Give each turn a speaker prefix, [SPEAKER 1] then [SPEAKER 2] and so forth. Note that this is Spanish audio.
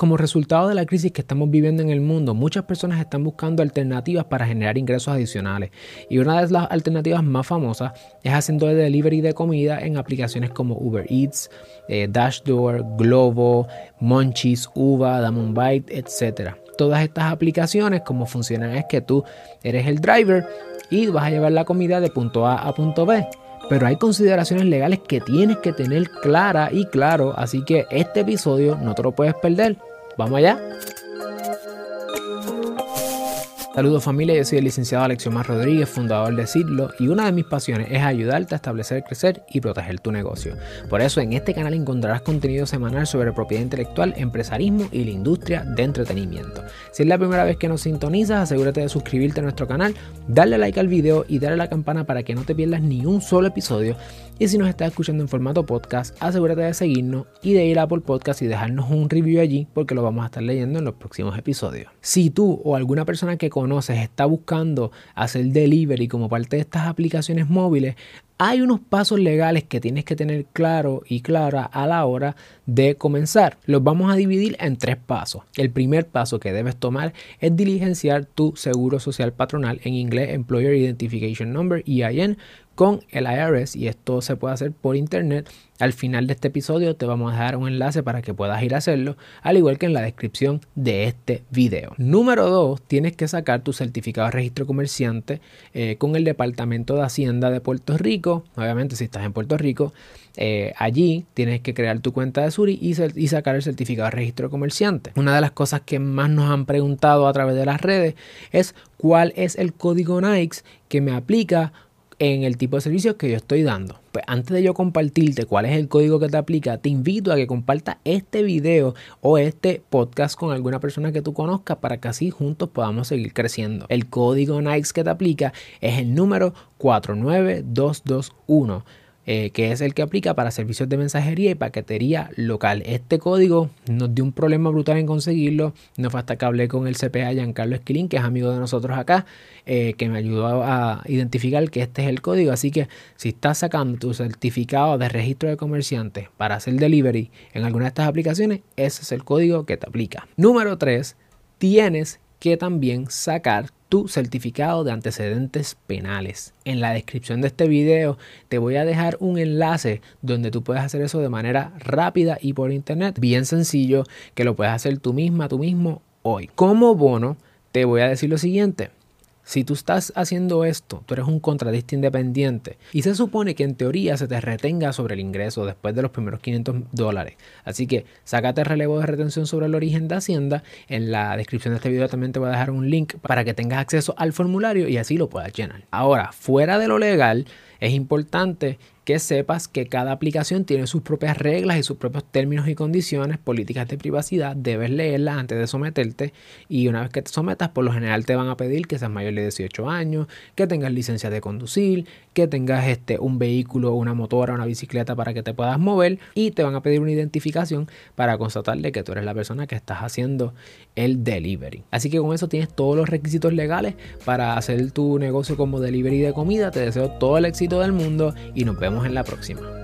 [SPEAKER 1] Como resultado de la crisis que estamos viviendo en el mundo, muchas personas están buscando alternativas para generar ingresos adicionales. Y una de las alternativas más famosas es haciendo el delivery de comida en aplicaciones como Uber Eats, eh, Dashdoor, Globo, Munchies, Uva, Damon Bite, etc. Todas estas aplicaciones, como funcionan es que tú eres el driver y vas a llevar la comida de punto A a punto B pero hay consideraciones legales que tienes que tener clara y claro, así que este episodio no te lo puedes perder. Vamos allá. Saludos familia, yo soy el licenciado Alexiomar Rodríguez, fundador de Sidlo, y una de mis pasiones es ayudarte a establecer, crecer y proteger tu negocio. Por eso en este canal encontrarás contenido semanal sobre propiedad intelectual, empresarismo y la industria de entretenimiento. Si es la primera vez que nos sintonizas, asegúrate de suscribirte a nuestro canal, darle like al video y darle a la campana para que no te pierdas ni un solo episodio. Y si nos estás escuchando en formato podcast, asegúrate de seguirnos y de ir a Apple Podcast y dejarnos un review allí porque lo vamos a estar leyendo en los próximos episodios. Si tú o alguna persona que conoces está buscando hacer delivery como parte de estas aplicaciones móviles, hay unos pasos legales que tienes que tener claro y clara a la hora de comenzar. Los vamos a dividir en tres pasos. El primer paso que debes tomar es diligenciar tu seguro social patronal, en inglés Employer Identification Number, EIN, con el IRS y esto se puede hacer por internet. Al final de este episodio te vamos a dejar un enlace para que puedas ir a hacerlo, al igual que en la descripción de este video. Número 2, tienes que sacar tu certificado de registro comerciante eh, con el Departamento de Hacienda de Puerto Rico. Obviamente si estás en Puerto Rico, eh, allí tienes que crear tu cuenta de Y, sacar el certificado de registro comerciante. Una de las cosas que más nos han preguntado a través de las redes es cuál es el código NICE que me aplica en el tipo de servicios que yo estoy dando. Pues antes de yo compartirte cuál es el código que te aplica, te invito a que compartas este video o este podcast con alguna persona que tú conozcas para que así juntos podamos seguir creciendo. El código NICE que te aplica es el número 49221. Eh, que es el que aplica para servicios de mensajería y paquetería local. Este código nos dio un problema brutal en conseguirlo. No fue hasta que hablé con el CPA Giancarlo Esquilín, que es amigo de nosotros acá, eh, que me ayudó a identificar que este es el código. Así que si estás sacando tu certificado de registro de comerciante para hacer delivery en alguna de estas aplicaciones, ese es el código que te aplica. Número 3, tienes que también sacar tu certificado de antecedentes penales. En la descripción de este video te voy a dejar un enlace donde tú puedes hacer eso de manera rápida y por internet, bien sencillo, que lo puedes hacer tú misma, tú mismo hoy. Como bono, te voy a decir lo siguiente. Si tú estás haciendo esto, tú eres un contratista independiente y se supone que en teoría se te retenga sobre el ingreso después de los primeros 500 dólares. Así que sácate relevo de retención sobre el origen de Hacienda. En la descripción de este video también te voy a dejar un link para que tengas acceso al formulario y así lo puedas llenar. Ahora, fuera de lo legal, es importante que sepas que cada aplicación tiene sus propias reglas y sus propios términos y condiciones, políticas de privacidad, debes leerlas antes de someterte y una vez que te sometas, por lo general te van a pedir que seas mayor de 18 años, que tengas licencia de conducir, que tengas este, un vehículo, una motora, una bicicleta para que te puedas mover y te van a pedir una identificación para constatarle que tú eres la persona que estás haciendo el delivery. Así que con eso tienes todos los requisitos legales para hacer tu negocio como delivery de comida. Te deseo todo el éxito del mundo y nos en la próxima.